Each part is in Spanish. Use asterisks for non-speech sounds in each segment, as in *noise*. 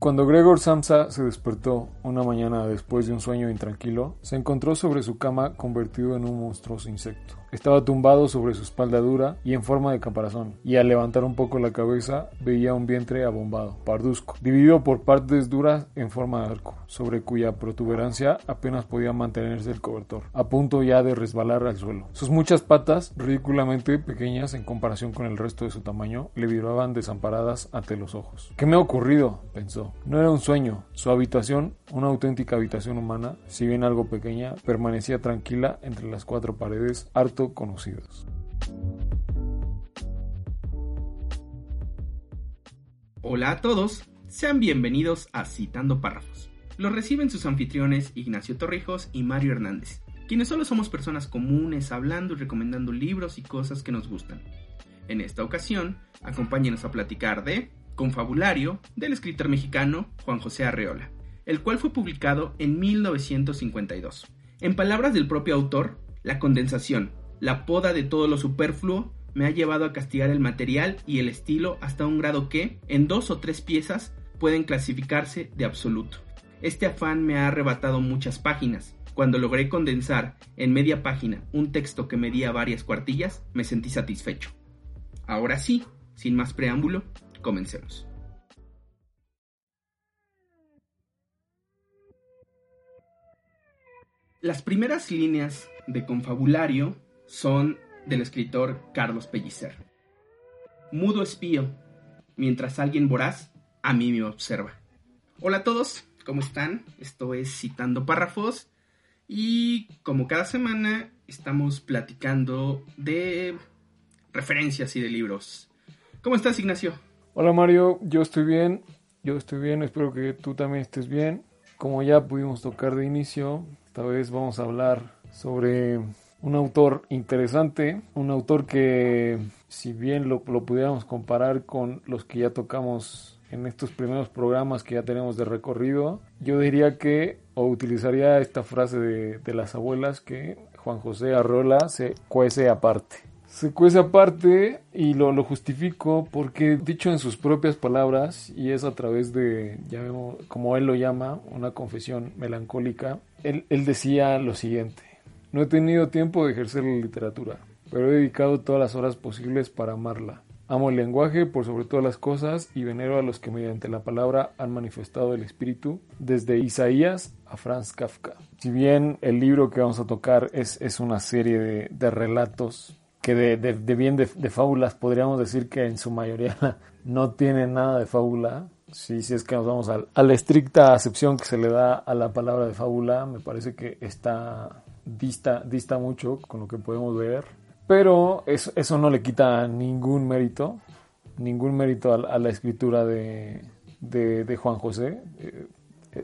Cuando Gregor Samsa se despertó una mañana después de un sueño intranquilo, se encontró sobre su cama convertido en un monstruoso insecto. Estaba tumbado sobre su espalda dura y en forma de caparazón, y al levantar un poco la cabeza veía un vientre abombado, parduzco, dividido por partes duras en forma de arco, sobre cuya protuberancia apenas podía mantenerse el cobertor, a punto ya de resbalar al suelo. Sus muchas patas, ridículamente pequeñas en comparación con el resto de su tamaño, le vibraban desamparadas ante los ojos. ¿Qué me ha ocurrido? pensó. No era un sueño. Su habitación, una auténtica habitación humana, si bien algo pequeña, permanecía tranquila entre las cuatro paredes, harto conocidos. Hola a todos, sean bienvenidos a Citando Párrafos. Los reciben sus anfitriones Ignacio Torrijos y Mario Hernández, quienes solo somos personas comunes hablando y recomendando libros y cosas que nos gustan. En esta ocasión, acompáñenos a platicar de Confabulario del escritor mexicano Juan José Arreola, el cual fue publicado en 1952. En palabras del propio autor, la condensación, la poda de todo lo superfluo me ha llevado a castigar el material y el estilo hasta un grado que, en dos o tres piezas, pueden clasificarse de absoluto. Este afán me ha arrebatado muchas páginas. Cuando logré condensar en media página un texto que medía varias cuartillas, me sentí satisfecho. Ahora sí, sin más preámbulo, comencemos. Las primeras líneas de confabulario son del escritor Carlos Pellicer. Mudo espío, mientras alguien voraz a mí me observa. Hola a todos, ¿cómo están? Esto es Citando Párrafos y como cada semana estamos platicando de referencias y de libros. ¿Cómo estás, Ignacio? Hola Mario, yo estoy bien, yo estoy bien, espero que tú también estés bien. Como ya pudimos tocar de inicio, esta vez vamos a hablar sobre un autor interesante, un autor que si bien lo, pudiéramos comparar con los que ya tocamos en estos primeros programas que ya tenemos de recorrido, yo diría que, o utilizaría esta frase de, las abuelas, que Juan José Arrola se cuece aparte. Se cuece aparte y lo, lo justifico porque dicho en sus propias palabras y es a través de, como él lo llama, una confesión melancólica, él, él decía lo siguiente. No he tenido tiempo de ejercer la literatura, pero he dedicado todas las horas posibles para amarla. Amo el lenguaje por sobre todas las cosas y venero a los que mediante la palabra han manifestado el espíritu, desde Isaías a Franz Kafka. Si bien el libro que vamos a tocar es, es una serie de, relatos que de, bien de, fábulas podríamos decir que en su mayoría *laughs* no tiene nada de fábula. Si, si es que nos vamos a, a la estricta acepción que se le da a la palabra de fábula, me parece que está dista, dista mucho con lo que podemos ver, pero eso, eso no le quita ningún mérito, ningún mérito a, la escritura de, de, Juan José. Eh,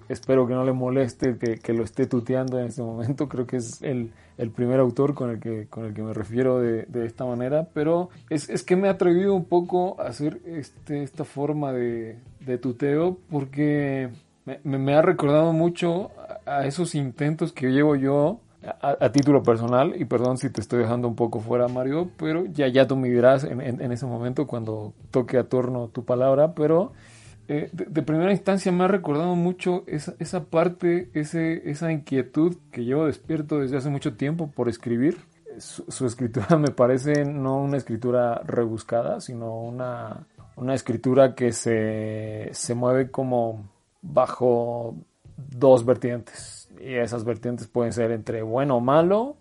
espero que no le moleste que, lo esté tuteando en este momento, *laughs* creo que es el, el primer autor con el que, con el que me refiero de, de esta manera, pero es, es, que me ha atrevido un poco a hacer este, esta forma de, de tuteo porque me, me, ha recordado mucho a esos intentos que llevo yo a, título personal, y perdón si te estoy dejando un poco fuera, Mario, pero ya, ya tú me dirás en, en, ese momento cuando toque a torno tu palabra, pero eh, de, primera instancia me ha recordado mucho esa, esa parte, ese, esa inquietud que llevo despierto desde hace mucho tiempo por escribir. Su, escritura *laughs* me parece no una escritura rebuscada, sino una, una escritura que se, se mueve como bajo dos vertientes y esas vertientes pueden ser entre bueno o malo,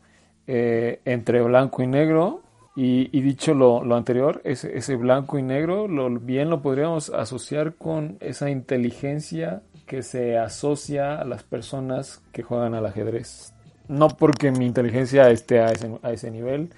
eh, entre blanco y negro. Y, dicho lo, anterior, ese, ese, blanco y negro lo, bien lo podríamos asociar con esa inteligencia que se asocia a las personas que juegan al ajedrez. No porque mi inteligencia esté a ese, a ese nivel,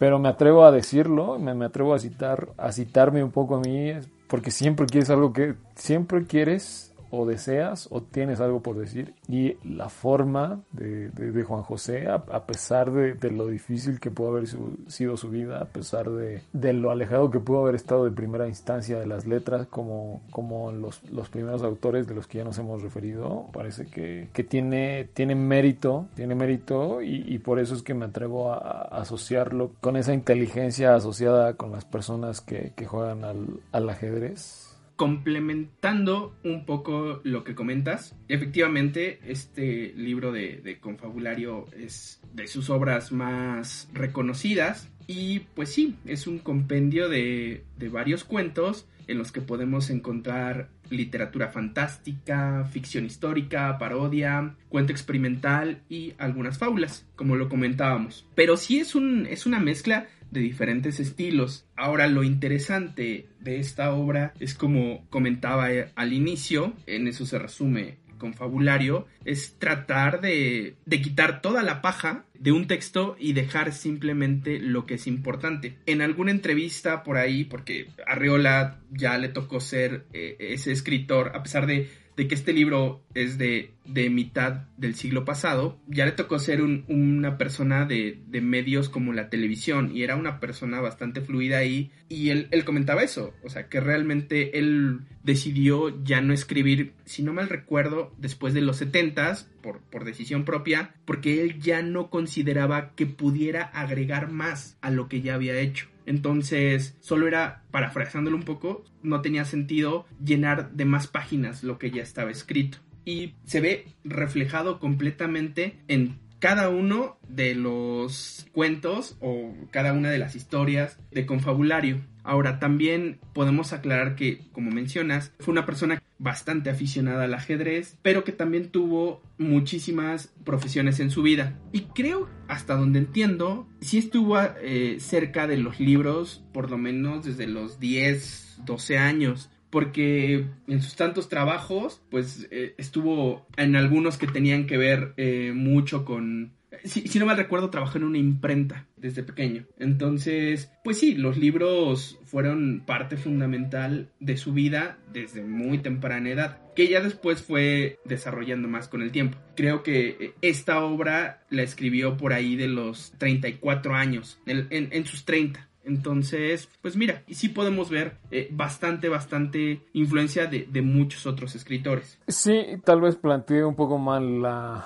pero me atrevo a decirlo, me, me atrevo a citar, a citarme un poco a mí, porque siempre quieres algo que, siempre quieres o deseas o tienes algo por decir. Y la forma de, Juan José, a, pesar de, lo difícil que pudo haber sido su vida, a pesar de, lo alejado que pudo haber estado de primera instancia de las letras, como, como los, los primeros autores de los que ya nos hemos referido, parece que, que tiene, tiene mérito, tiene mérito y, por eso es que me atrevo a, asociarlo con esa inteligencia asociada con las personas que, que juegan al, al ajedrez complementando un poco lo que comentas, efectivamente este libro de, confabulario es de sus obras más reconocidas y pues sí, es un compendio de, varios cuentos en los que podemos encontrar literatura fantástica, ficción histórica, parodia, cuento experimental y algunas fábulas, como lo comentábamos. Pero sí es una mezcla de diferentes estilos. Ahora lo interesante de esta obra es como comentaba al inicio, en eso se resume confabulario es tratar de, de, quitar toda la paja de un texto y dejar simplemente lo que es importante. En alguna entrevista por ahí, porque a Arreola ya le tocó ser eh, ese escritor, a pesar de de que este libro es de, de mitad del siglo pasado, ya le tocó ser una persona de, medios como la televisión y era una persona bastante fluida ahí y él, comentaba eso, o sea que realmente él decidió ya no escribir, si no mal recuerdo, después de los 70 por, por decisión propia, porque él ya no consideraba que pudiera agregar más a lo que ya había hecho. Entonces, solo era, parafraseándolo un poco, no tenía sentido llenar de más páginas lo que ya estaba escrito. Y se ve reflejado completamente en cada uno de los cuentos o cada una de las historias de confabulario. Ahora, también podemos aclarar que, como mencionas, fue una persona bastante aficionada al ajedrez, pero que también tuvo muchísimas profesiones en su vida. Y creo, hasta donde entiendo, sí estuvo eh, cerca de los libros, por lo menos desde los 10, 12 años porque en sus tantos trabajos, pues eh, estuvo en algunos que tenían que ver eh, mucho con si, no mal recuerdo, trabajó en una imprenta desde pequeño. Entonces, pues sí, los libros fueron parte fundamental de su vida desde muy temprana edad, que ya después fue desarrollando más con el tiempo. Creo que esta obra la escribió por ahí de los 34 años, en, sus 30. Entonces, pues mira, y sí podemos ver eh, bastante, bastante influencia de, de muchos otros escritores. Sí, tal vez planteé un poco mal la,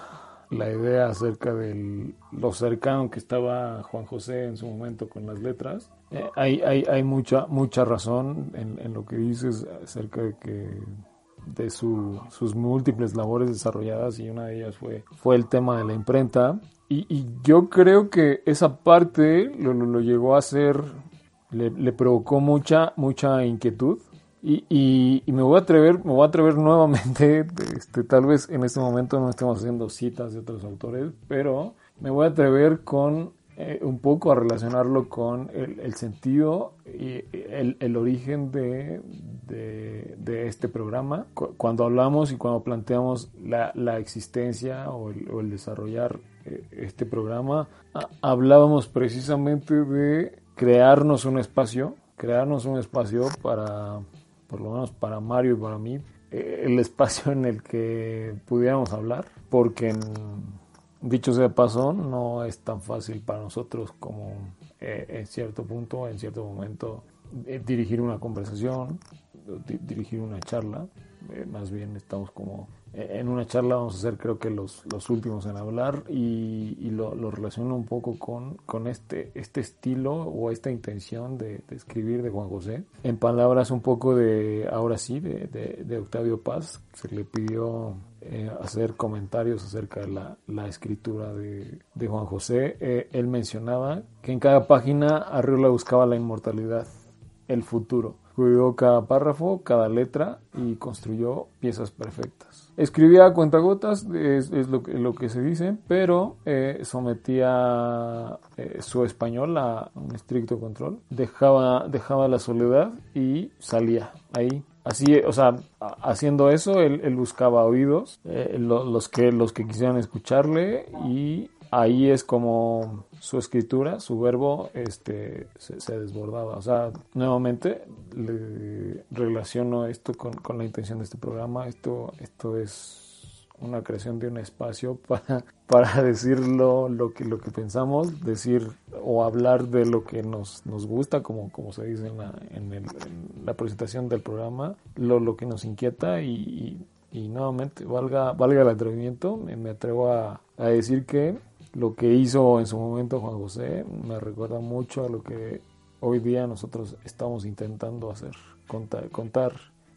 la idea acerca de lo cercano que estaba Juan José en su momento con las letras. Eh, hay, hay, hay, mucha, mucha razón en, lo que dices acerca de que de sus múltiples labores desarrolladas y una de ellas fue, fue el tema de la imprenta. Y, yo creo que esa parte lo, lo, llegó a hacer, le, le provocó mucha, mucha inquietud y, y, me voy a atrever, me voy a atrever *laughs* nuevamente, este, tal vez en este momento no estemos haciendo citas de otros autores, pero me voy a atrever con eh, un poco a relacionarlo con el, sentido y el, origen de, este programa. Cuando hablamos y cuando planteamos la, existencia o el, desarrollar eh, este programa, hablábamos precisamente de crearnos un espacio, crearnos un espacio para por lo menos para Mario y para mí, eh, el espacio en el que pudiéramos hablar, porque dicho sea paso, no es tan fácil para nosotros como eh, en cierto punto, en cierto momento, eh, dirigir una conversación, dirigir una charla, más bien estamos como en una charla vamos a ser creo que los, los últimos en hablar y, lo, lo, relaciono un poco con, con este, este estilo o esta intención de, escribir de Juan José. En palabras un poco de, ahora sí, de, de, Octavio Paz, se le pidió eh, hacer comentarios acerca de la, la escritura de, de, Juan José. Eh, él mencionaba que en cada página Arriola buscaba la inmortalidad, el futuro. Cuidó cada párrafo, cada letra y construyó piezas perfectas. Escribía a cuentagotas, es, es lo, que, se dice, pero eh, sometía eh, su español a un estricto control. Dejaba, dejaba la soledad y salía ahí. Así, o sea, haciendo eso, él, buscaba oídos, eh, los, que, los que quisieran escucharle y ahí es como su escritura, su verbo, este, se, desbordaba. O sea, nuevamente le relaciono esto con, con, la intención de este programa. Esto, esto es una creación de un espacio *laughs* para, para decir lo, que, lo que pensamos, decir o hablar de lo que nos, nos gusta, como, como se dice en la, en, la presentación del programa, lo, lo que nos inquieta y, y, nuevamente, valga, valga el atrevimiento, me, atrevo a decir que lo que hizo en su momento Juan José me recuerda mucho a lo que hoy día nosotros estamos intentando hacer, contar, contar,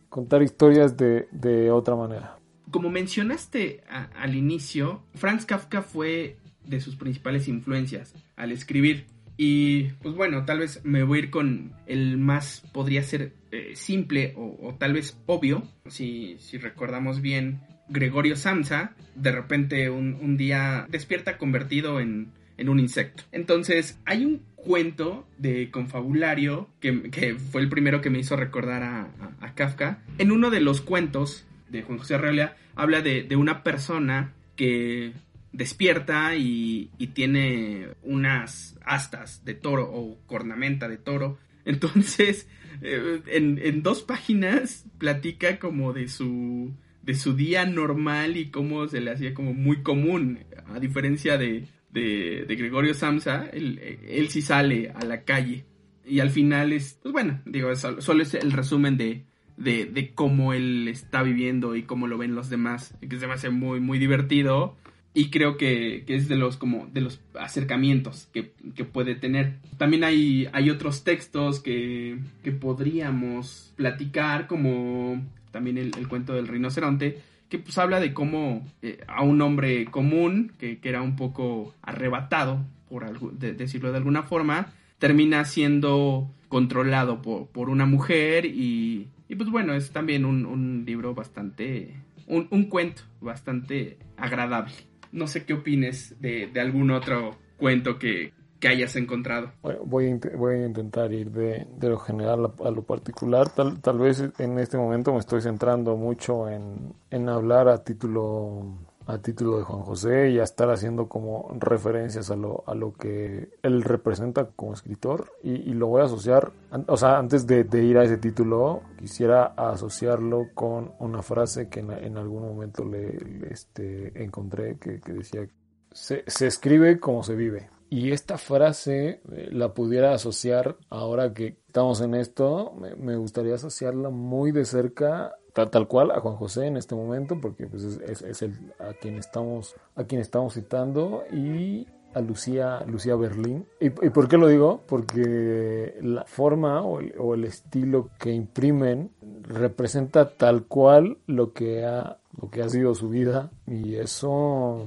contar historias de, de otra manera. Como mencionaste al inicio, Franz Kafka fue de sus principales influencias al escribir. Y pues bueno, tal vez me voy a ir con el más podría ser eh, simple o, tal vez obvio. Si, si recordamos bien, Gregorio Samsa de repente un, día despierta convertido en, en, un insecto. Entonces hay un cuento de confabulario que, fue el primero que me hizo recordar a, Kafka. En uno de los cuentos de Juan José Arreola habla de, de una persona que despierta y, tiene unas astas de toro o cornamenta de toro. Entonces, eh, en, dos páginas platica como de su, de su día normal y cómo se le hacía como muy común, a diferencia de, de, Gregorio Samsa, él, él, sí sale a la calle. Y al final es, pues bueno, digo, solo, es el resumen de, de, de, cómo él está viviendo y cómo lo ven los demás, que se me muy, muy divertido y creo que, es de los como de los acercamientos que, puede tener. También hay, hay otros textos que, podríamos platicar, como también el, cuento del rinoceronte, que pues habla de cómo eh, a un hombre común, que, era un poco arrebatado, por decirlo de alguna forma, termina siendo controlado por, una mujer y, y, pues bueno, es también un, un libro bastante, un, un cuento bastante agradable. No sé qué opines de, algún otro cuento que, hayas encontrado. voy, a, intentar ir de, lo general a, lo particular. Tal, tal vez en este momento me estoy centrando mucho en hablar a título a título de Juan José y a estar haciendo como referencias a lo, a lo que él representa como escritor y, lo voy a asociar, o sea, antes de, ir a ese título, quisiera asociarlo con una frase que en, algún momento le, este, encontré que, decía, se, se escribe como se vive. Y esta frase eh, la pudiera asociar, ahora que estamos en esto, me gustaría asociarla muy de cerca tal, cual a Juan José en este momento, porque pues, es, el, a, quien estamos, a quien estamos citando, y a Lucía, Lucía Berlín. ¿Y, por qué lo digo? Porque la forma o el, estilo que imprimen representa tal cual lo que ha, lo que ha sido su vida, y eso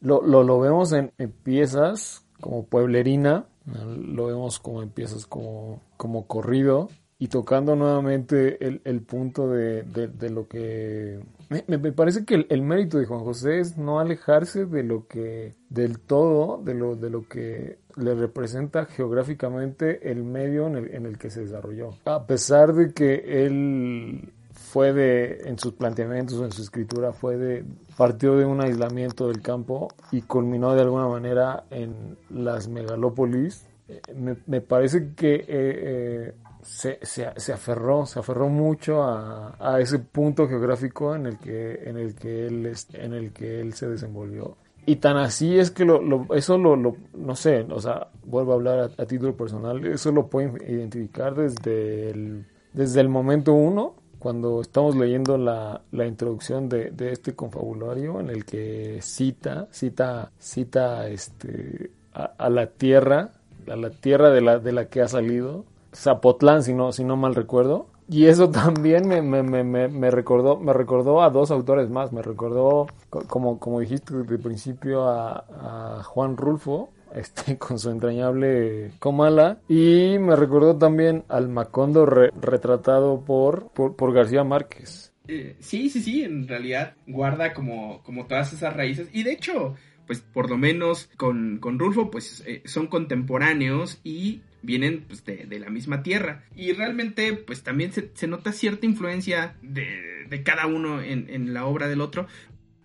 lo, lo, vemos en, piezas como Pueblerina, lo vemos como en piezas como, como corrido, y tocando nuevamente el, el punto de, de, lo que... Me, me, parece que el, mérito de Juan José es no alejarse de lo que, del todo, de lo, de lo que le representa geográficamente el medio en el, en el que se desarrolló. A pesar de que él fue de, en sus planteamientos en su escritura, fue de, partió de un aislamiento del campo y culminó de alguna manera en las megalópolis. Eh, me, me parece que eh, eh, se, se, aferró, se aferró mucho a, a, ese punto geográfico en el que, en el que él, en el que él se desenvolvió. Y tan así es que lo, eso lo, lo, no sé, o sea, vuelvo a hablar a, título personal, eso lo pueden identificar desde el, desde el momento uno, cuando estamos leyendo la, la introducción de, de, este confabulario en el que cita, cita, cita este, a, a la tierra, a la tierra de la, de la que ha salido, Zapotlán, si no, si no mal recuerdo. Y eso *laughs* también me, me, me, me, recordó, me recordó a dos autores más. Me recordó, como, como dijiste de principio, a, Juan Rulfo, este, *laughs* con su entrañable Comala. Y me recordó también al Macondo retratado por, por, García Márquez. Eh, sí, sí, sí, en realidad guarda como, como todas esas raíces. Y de hecho, pues por lo menos con, con Rulfo, pues eh, son contemporáneos y vienen pues, de, la misma tierra. Y realmente, pues también se, nota cierta influencia de, cada uno en, la obra del otro.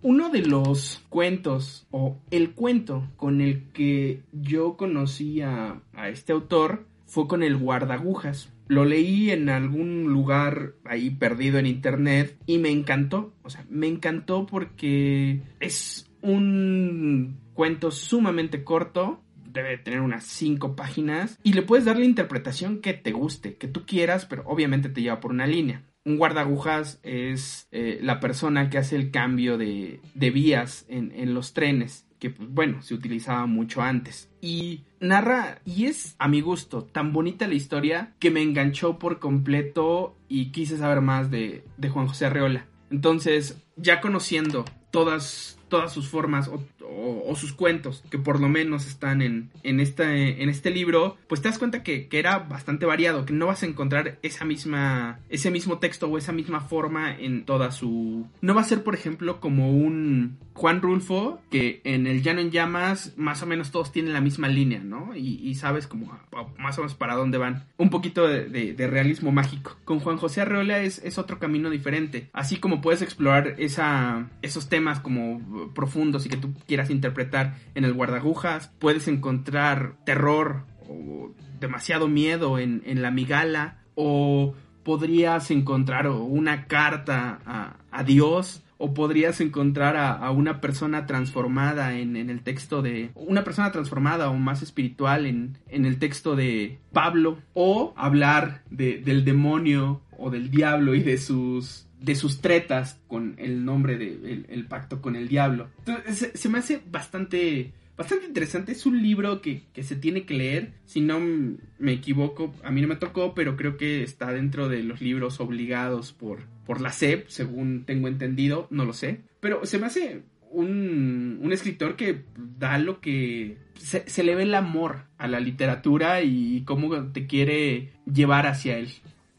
Uno de los cuentos, o el cuento con el que yo conocí a, este autor, fue con el guardagujas. Lo leí en algún lugar ahí perdido en internet y me encantó. O sea, me encantó porque es un cuento sumamente corto, debe tener unas 5 páginas y le puedes dar la interpretación que te guste, que tú quieras, pero obviamente te lleva por una línea. Un guardagujas es eh, la persona que hace el cambio de, vías en, los trenes que pues, bueno, se utilizaba mucho antes. Y narra, y es a mi gusto, tan bonita la historia que me enganchó por completo y quise saber más de, de Juan José Arreola. Entonces, ya conociendo todas todas sus formas o, sus cuentos, que por lo menos están en, en, en este libro, pues te das cuenta que, era bastante variado, que no vas a encontrar esa misma, ese mismo texto o esa misma forma en toda su... No va a ser, por ejemplo, como un Juan Rulfo, que en el Llano en Llamas más o menos todos tienen la misma línea, ¿no? Y, sabes como más o menos para dónde van. Un poquito de, realismo mágico. Con Juan José Arreola es, es otro camino diferente. Así como puedes explorar esa, esos temas como profundos y que tú quieras interpretar en el guardagujas. Puedes encontrar terror o demasiado miedo en, la migala. O podrías encontrar una carta a, Dios o podrías encontrar a, una persona transformada en, el texto de una persona transformada o más espiritual en, el texto de Pablo o hablar del demonio o del diablo y de sus de sus tretas con el nombre de el, pacto con el diablo. Entonces, se, me hace bastante bastante interesante. Es un libro que, se tiene que leer. Si no me equivoco, a mí no me tocó, pero creo que está dentro de los libros obligados por, por la SEP, según tengo entendido. No lo sé. Pero se me hace un, un escritor que da lo que... Se, le ve el amor a la literatura y cómo te quiere llevar hacia él.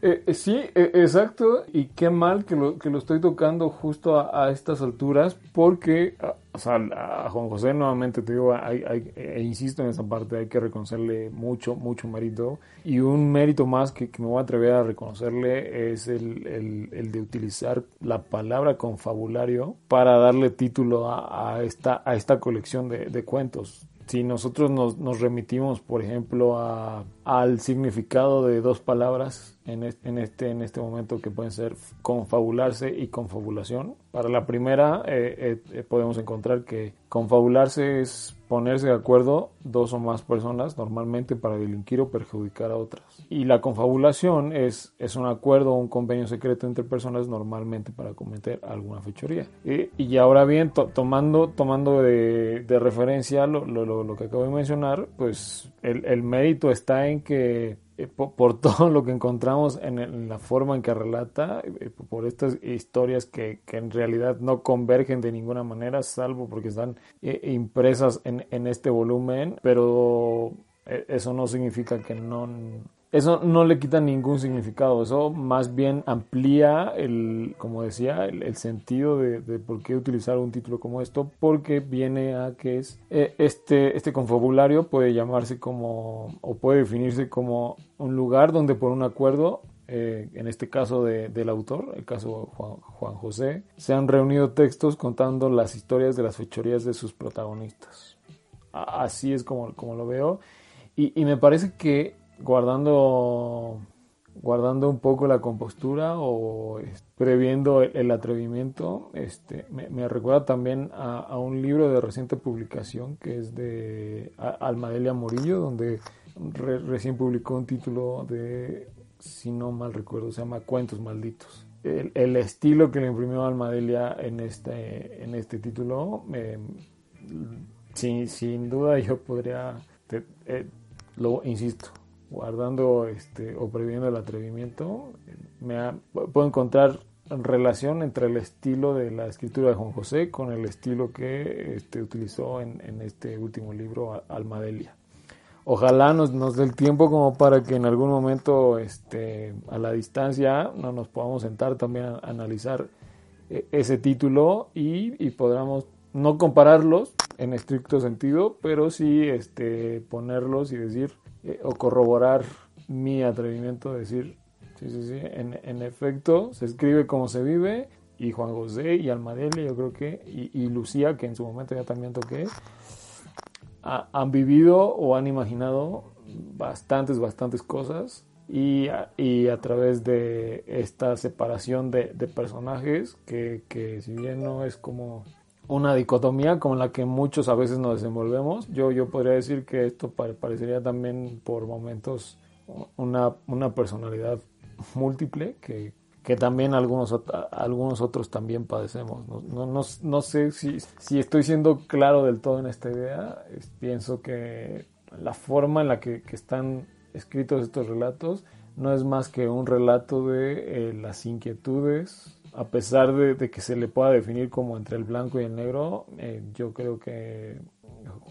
Eh, eh, sí, eh, exacto, y qué mal que lo, que lo estoy tocando justo a, estas alturas, porque, ah, o sea, a Juan José nuevamente te digo, hay, e insisto en esa parte, hay que reconocerle mucho, mucho mérito, y un mérito más que, me voy a atrever a reconocerle es el, el, de utilizar la palabra confabulario para darle título a, a esta, a esta colección de, de cuentos. Si nosotros nos, nos remitimos, por ejemplo, a, al significado de dos palabras en este, en, este, en momento que pueden ser confabularse y confabulación, para la primera eh, eh, podemos encontrar que confabularse es ponerse de acuerdo dos o más personas normalmente para delinquir o perjudicar a otras. Y la confabulación es, es un acuerdo o un convenio secreto entre personas normalmente para cometer alguna fechoría. y ahora bien, tomando, tomando de, de referencia lo, lo, lo, que acabo de mencionar, pues el, el mérito está en que eh, por, *laughs* todo lo que encontramos en, la forma en que relata, eh, por estas historias que, que, en realidad no convergen de ninguna manera, salvo porque están eh, impresas en, en este volumen, pero eso no significa que no, eso no le quita ningún significado, eso más bien amplía el, como decía, el, sentido de, por qué utilizar un título como esto, porque viene a que es eh, este, este confabulario puede llamarse como, o puede definirse como un lugar donde por un acuerdo eh, en este caso del autor, el caso Juan, Juan, José, se han reunido textos contando las historias de las fechorías de sus protagonistas. Así es como, como lo veo. Y me parece que guardando, guardando un poco la compostura o previendo el, atrevimiento, este, me, recuerda también a, un libro de reciente publicación que es de Almadelia Morillo, donde recién publicó un título de, si no mal recuerdo, se llama Cuentos Malditos. El, estilo que le imprimió Almadelia en este, en este título, sin, sin duda yo podría, eh, lo insisto, guardando este, o previendo el atrevimiento, me puedo encontrar relación entre el estilo de la escritura de Juan José con el estilo que este, utilizó en, este último libro, Almadelia. Ojalá nos, dé el tiempo como para que en algún momento este, a la distancia no nos podamos sentar también a analizar eh, ese título y, y podamos no compararlos en estricto sentido, pero sí este, ponerlos y decir, eh, o corroborar mi atrevimiento de decir, sí, sí, sí, en, efecto, se escribe como se vive, y Juan José y Almadelia, yo creo que, y, Lucía, que en su momento ya también toqué, han vivido o han imaginado bastantes, bastantes cosas. Y a, y a través de esta separación de, de personajes, que, que si bien no es como una dicotomía con la que muchos a veces nos desenvolvemos. Yo, yo podría decir que esto parecería también por momentos una, una personalidad múltiple que, que también algunos, algunos otros también padecemos. No, no, no, sé si, si, estoy siendo claro del todo en esta idea. pienso que la forma en la que, están escritos estos relatos no es más que un relato de eh, las inquietudes, a pesar de, que se le pueda definir como entre el blanco y el negro, eh, yo creo que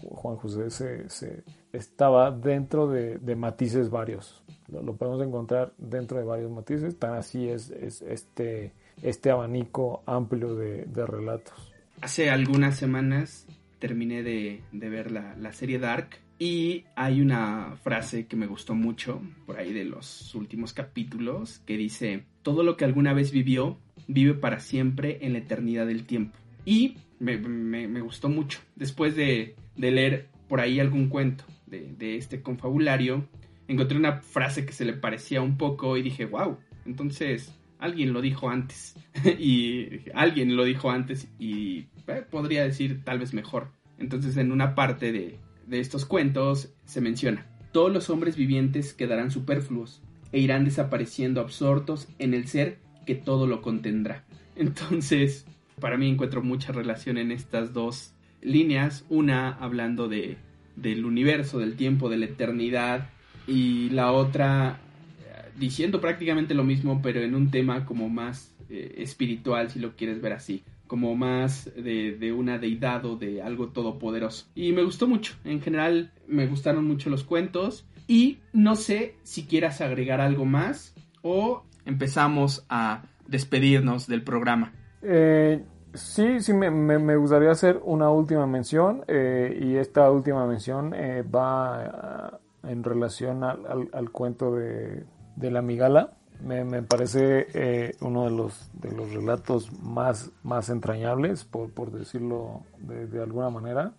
Juan José se, estaba dentro de, matices varios. Lo, podemos encontrar dentro de varios matices, tan así es, este, este abanico amplio de, relatos. Hace algunas semanas terminé de, ver la, la, serie Dark y hay una frase que me gustó mucho por ahí de los últimos capítulos que dice, todo lo que alguna vez vivió vive para siempre en la eternidad del tiempo. Y me, gustó mucho. Después de, leer por ahí algún cuento de, este confabulario, encontré una frase que se le parecía un poco y dije, wow, entonces alguien lo dijo antes. *laughs* y alguien lo dijo antes y eh, podría decir tal vez mejor. Entonces en una parte de, de estos cuentos se menciona, todos los hombres vivientes quedarán superfluos e irán desapareciendo absortos en el ser que todo lo contendrá. *laughs* Entonces, para mí encuentro mucha relación en estas dos líneas, una hablando de, del universo, del tiempo, de la eternidad, y la otra eh, diciendo prácticamente lo mismo, pero en un tema como más eh, espiritual, si lo quieres ver así, como más de, de, una deidad o de algo todopoderoso. Y me gustó mucho, en general me gustaron mucho los cuentos, y no sé si quieras agregar algo más o empezamos a despedirnos del programa. Eh, sí, sí, me, gustaría hacer una última mención eh, y esta última mención eh, va en relación al, cuento de, de, la migala. Me, parece uno de los, de los relatos más, más entrañables, por, por decirlo de, alguna manera,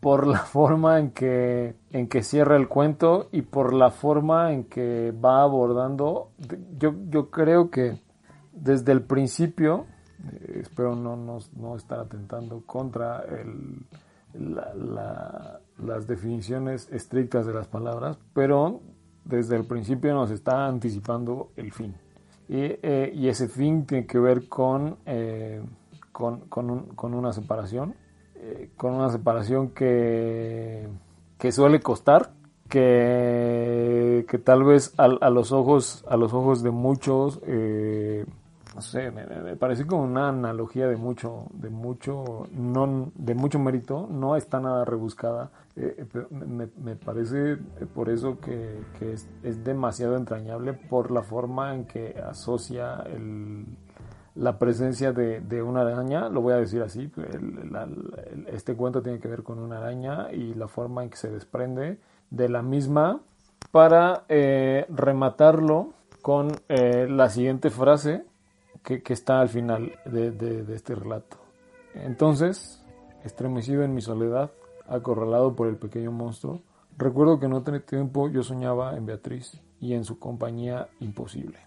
por la *laughs* forma en que, en que cierra el cuento y por la forma en que va abordando. Yo, yo creo que desde el principio, eh, espero no, no, estar atentando contra el, las definiciones estrictas de las palabras, pero desde el principio nos está anticipando el fin. Y, eh, ese fin tiene que ver con, eh, con, con, una separación, con una separación que, que suele costar, que, que tal vez a, a, los ojos a los ojos de muchos no sé, me, parece como una analogía de mucho, de mucho, no, de mucho mérito, no está nada rebuscada, eh, eh, me, parece eh, por eso que, es, demasiado entrañable por la forma en que asocia la presencia de, una araña, lo voy a decir así, este cuento tiene que ver con una araña y la forma en que se desprende de la misma para rematarlo con la siguiente frase que, está al final de, este relato. Entonces, estremecido en mi soledad, acorralado por el pequeño monstruo, recuerdo que no tenía tiempo yo soñaba en Beatriz y en su compañía imposible.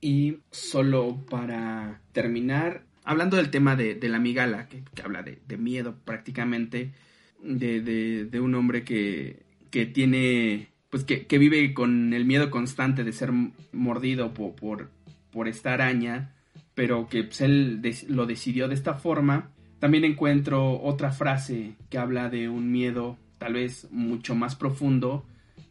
Y solo para terminar, hablando del tema de, la migala, que, habla de, miedo prácticamente, de, un hombre que, que tiene, pues que, vive con el miedo constante de ser mordido por, por esta araña, pero que pues, él lo decidió de esta forma. También encuentro otra frase que habla de un miedo tal vez mucho más profundo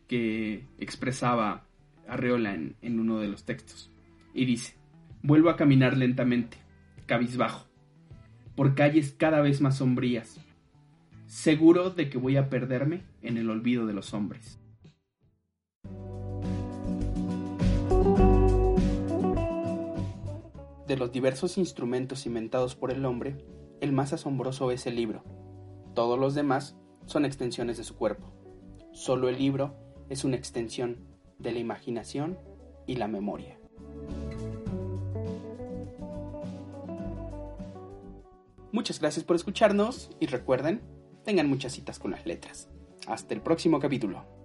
que expresaba Arreola en, en uno de los textos. Y dice, vuelvo a caminar lentamente, cabizbajo, por calles cada vez más sombrías, seguro de que voy a perderme en el olvido de los hombres. De los diversos instrumentos inventados por el hombre, el más asombroso es el libro. Todos los demás son extensiones de su cuerpo. Solo el libro es una extensión de la imaginación y la memoria. Muchas gracias por escucharnos y recuerden, tengan muchas citas con las letras. Hasta el próximo capítulo.